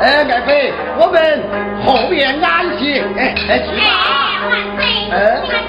哎爱妃我们后面安息。哎哎去吧。啊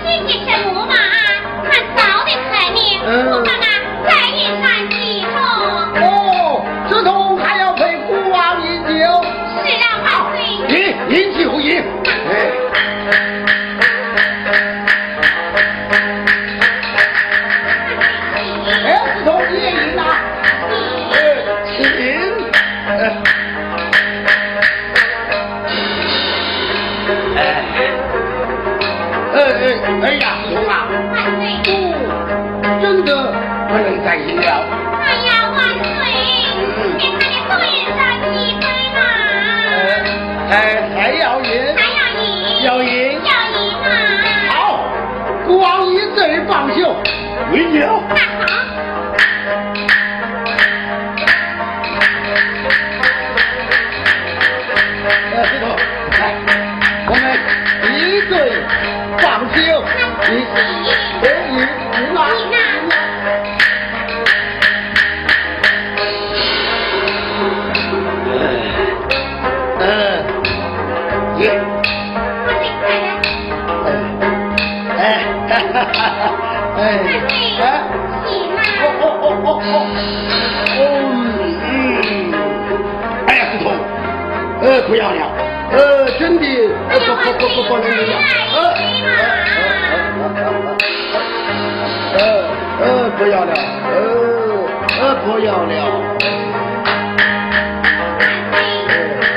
不要了。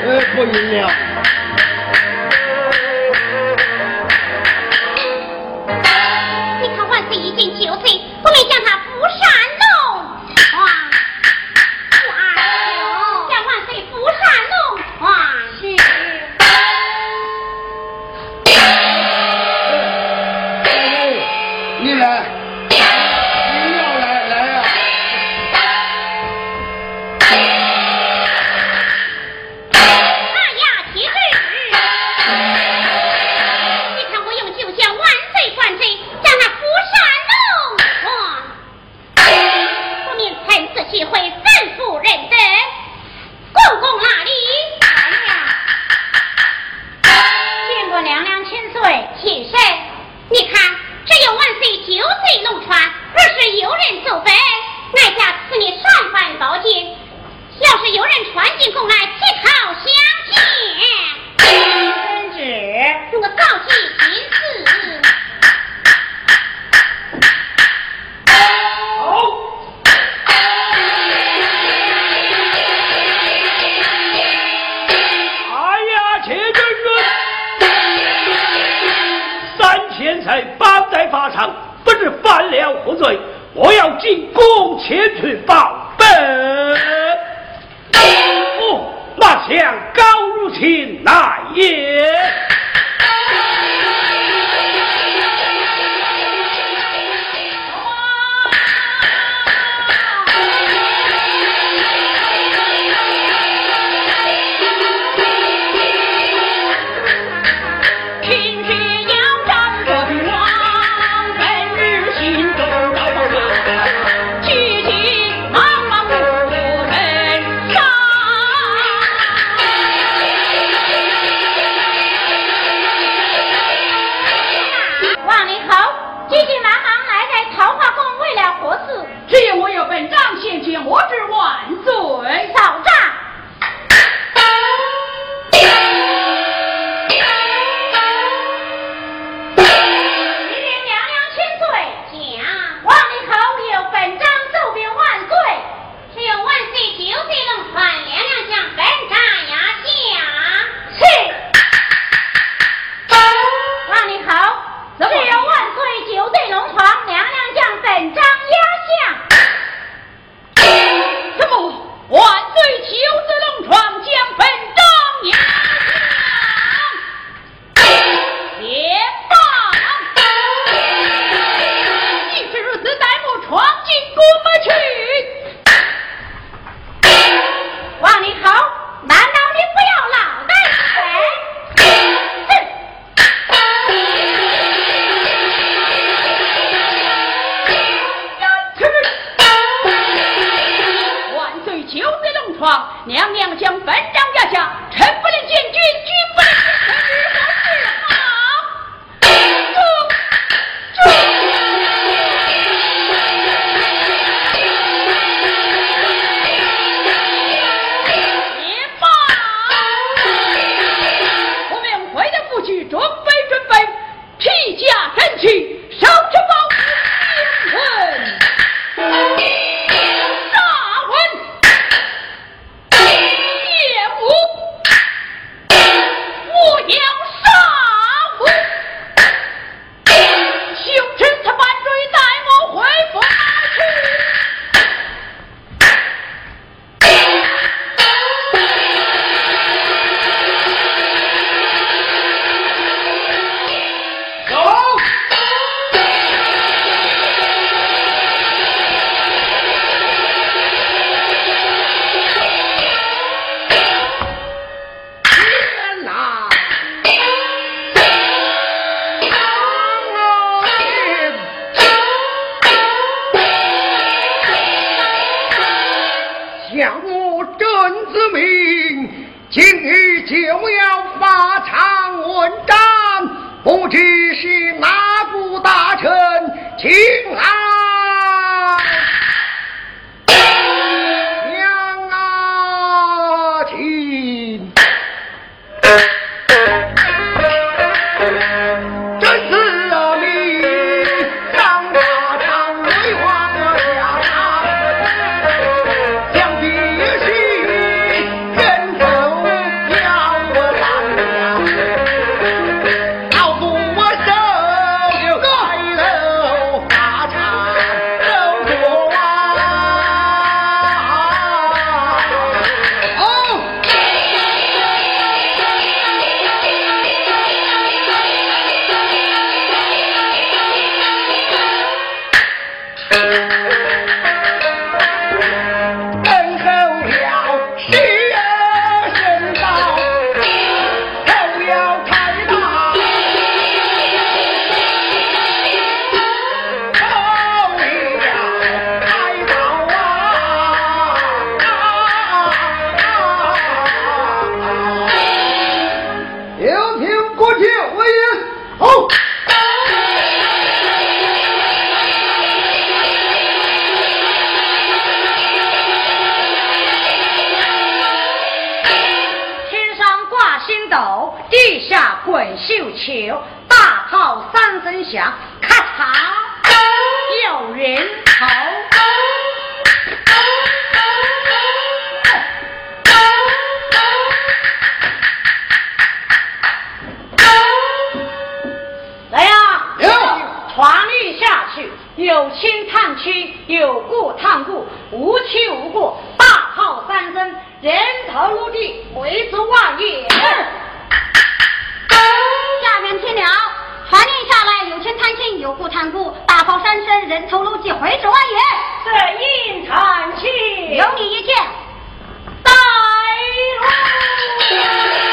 哎不用了。请来。有亲探亲，有故探故，无亲无故，大号三声，人头落地，回执万元。下面听了，传令下来：有亲探亲，有故探故，大炮三声，人头落地，回执万元。谁探亲？有你一件，带路。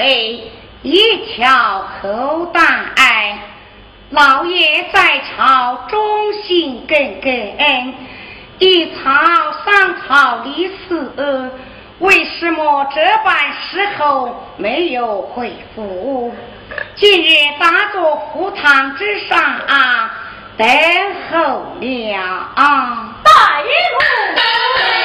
连半杯，一条后代。老爷在朝，忠心耿耿，一朝上朝立嗣，为什么这般时候没有回复？今日打坐福堂之上啊，等候了啊！带路。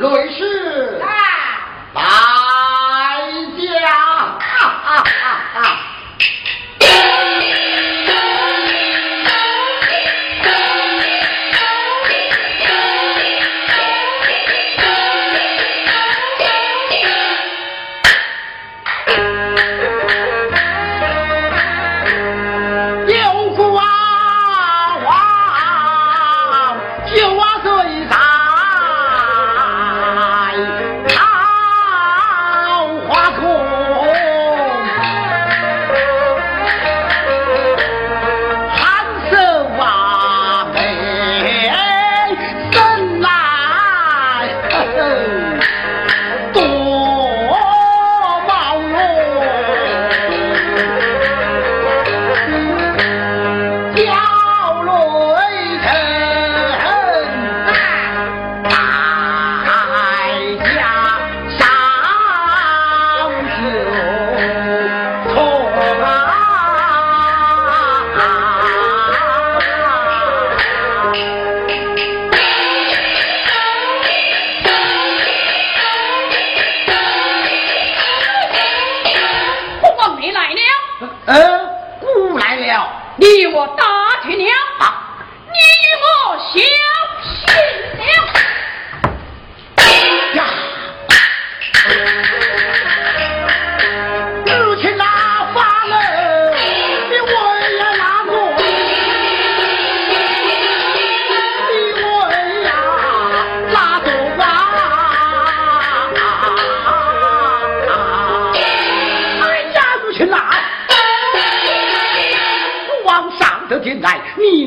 各位是。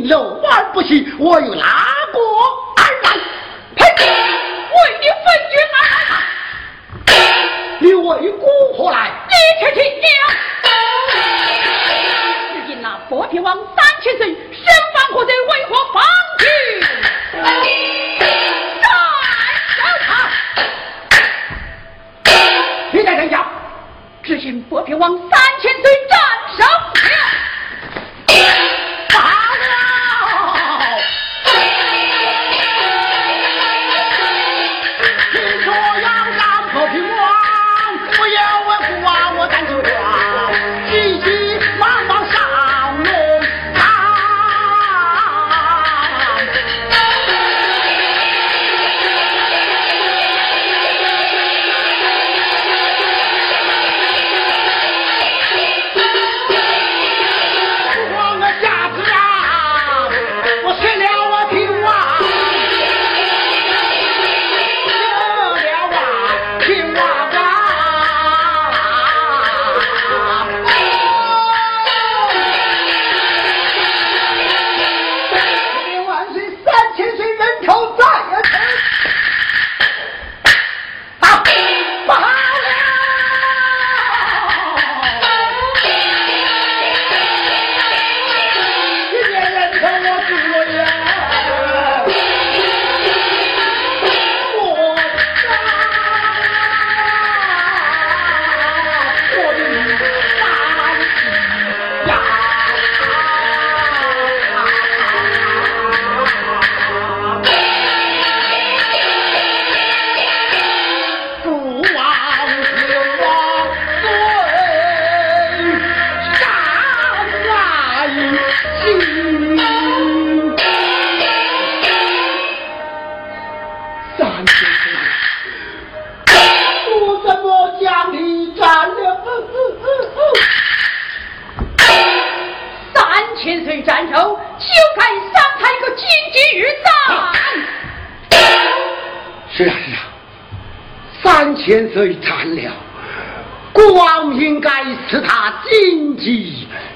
肉丸不行我又拉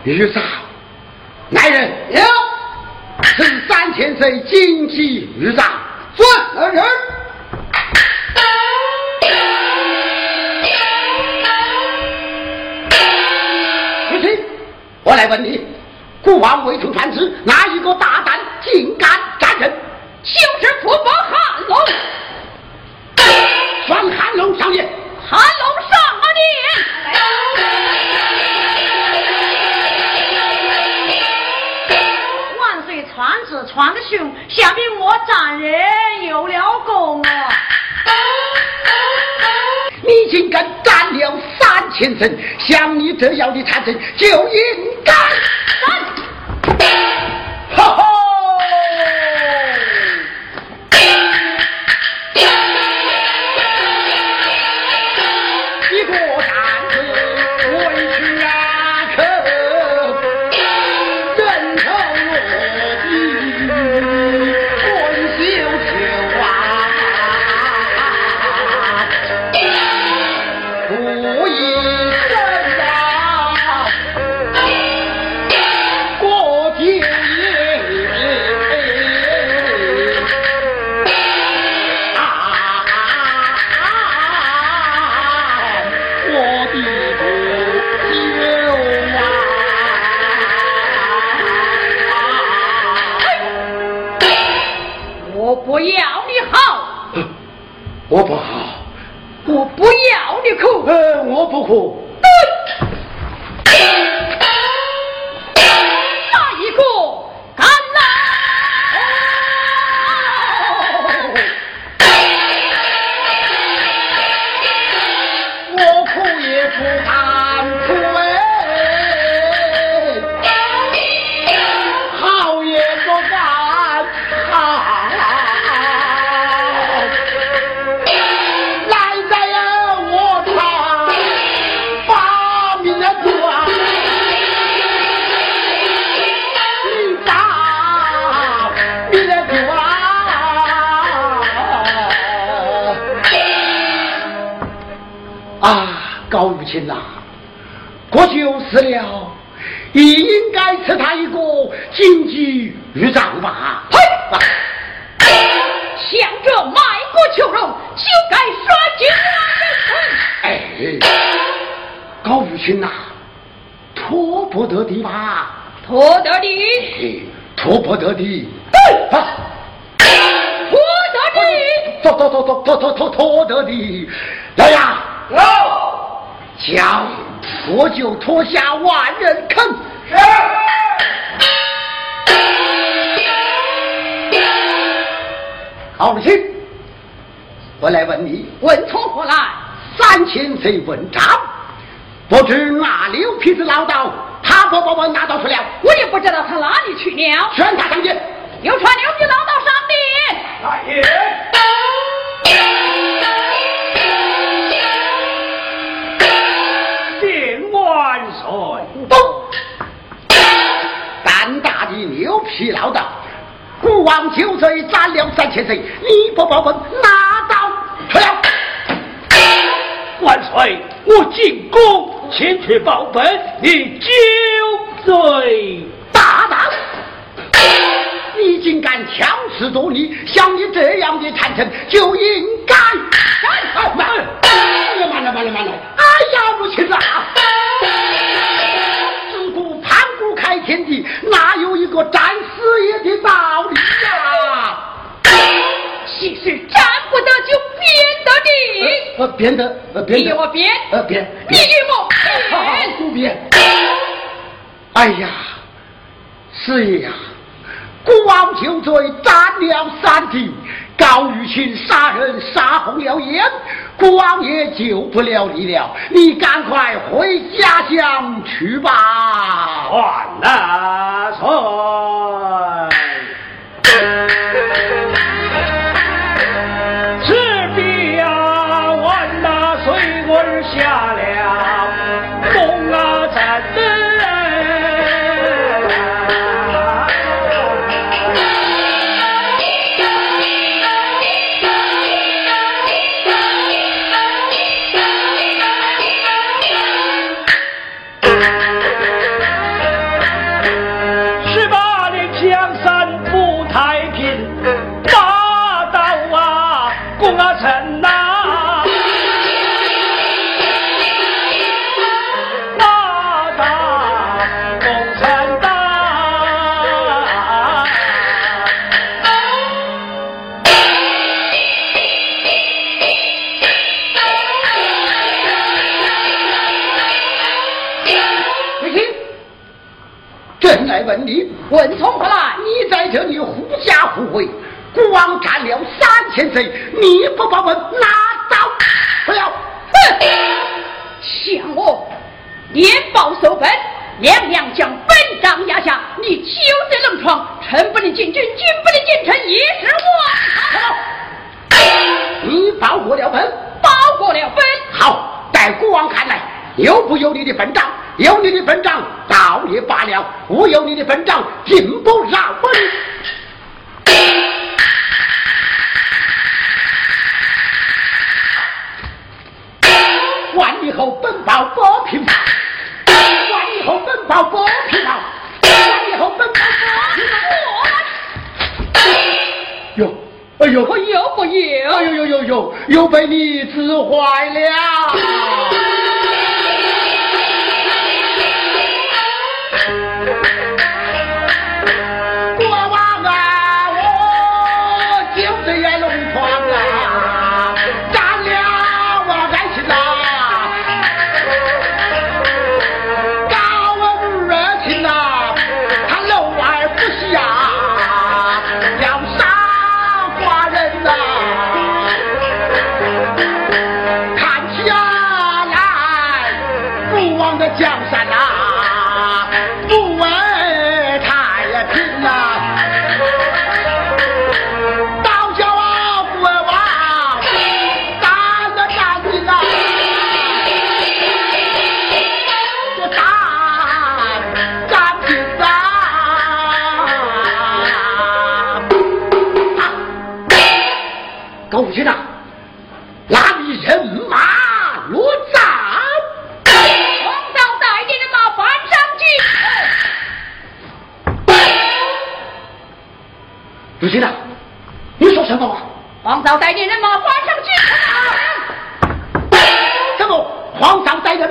你去来一个金鸡玉掌吧，嘿，想着卖国囚笼修改刷金。哎，高玉清呐，拖不得的吧？拖得的，拖不得的。哎，啊，拖得托，拖拖拖拖拖拖拖得的。来呀，老将，我就拖下万人坑。好了，亲，我来问你，问错何来？三千岁问长，不知哪里有皮子唠叨，他把把我拿到去了，我也不知道他哪里去了。宣他上殿。有传牛皮老道上殿。大爷，的牛皮唠叨，国王九岁斩了三千岁，你不报本拿刀去了。万岁，我进宫前去报本，你酒醉大胆！你竟敢强词夺理，像你这样的谗臣就应该哎慢！哎呀，慢了，慢了，慢了！哎呀，不行啊！天地，哪有一个战死也的道理呀？其实站不得就变得的，呃，编得，呃，编的，你与我编，呃，编，你与我好好编。不编。哎呀，师爷呀，孤王求罪斩了三弟，高玉清杀人杀红了眼，孤王也救不了你了，你赶快回家乡去吧。万万岁！问从何来？你在这里狐假虎威，光占了三千岁，你不把我拿倒不要？哼！想我连报受本，娘娘将本章压下，你休得冷闯，臣不能进军，军不能进城，也是我。你报过了本？报过了本。好，待孤王看来，有不有你的本账？有你的本账，倒也罢了；无有你的本账，进不饶本。万以后本报不平报，万以后本报不平报，万以后本报不平报。哟，哎呦，我有不有？哎呦呦呦呦，又被你治坏了。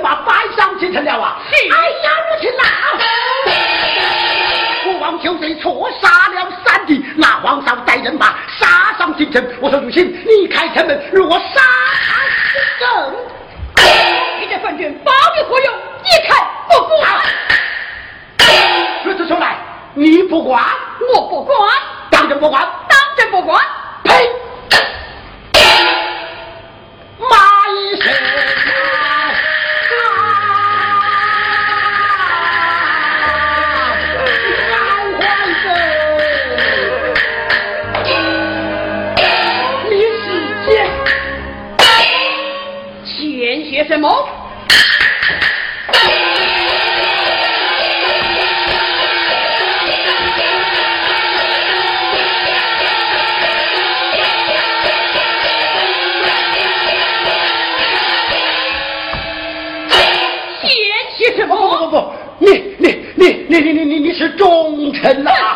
嫂带人马摆上进城了啊？是。哎呀，母亲呐！国王就罪错杀了三弟，那皇嫂带人马杀上京城。我说如亲，你开城门，若杀他正，你这昏君包庇何用？你看不管。如此说来，你不管，我不管。当真不管，当真不管，呸！奸些什么？你你你你你你你是忠臣呐！本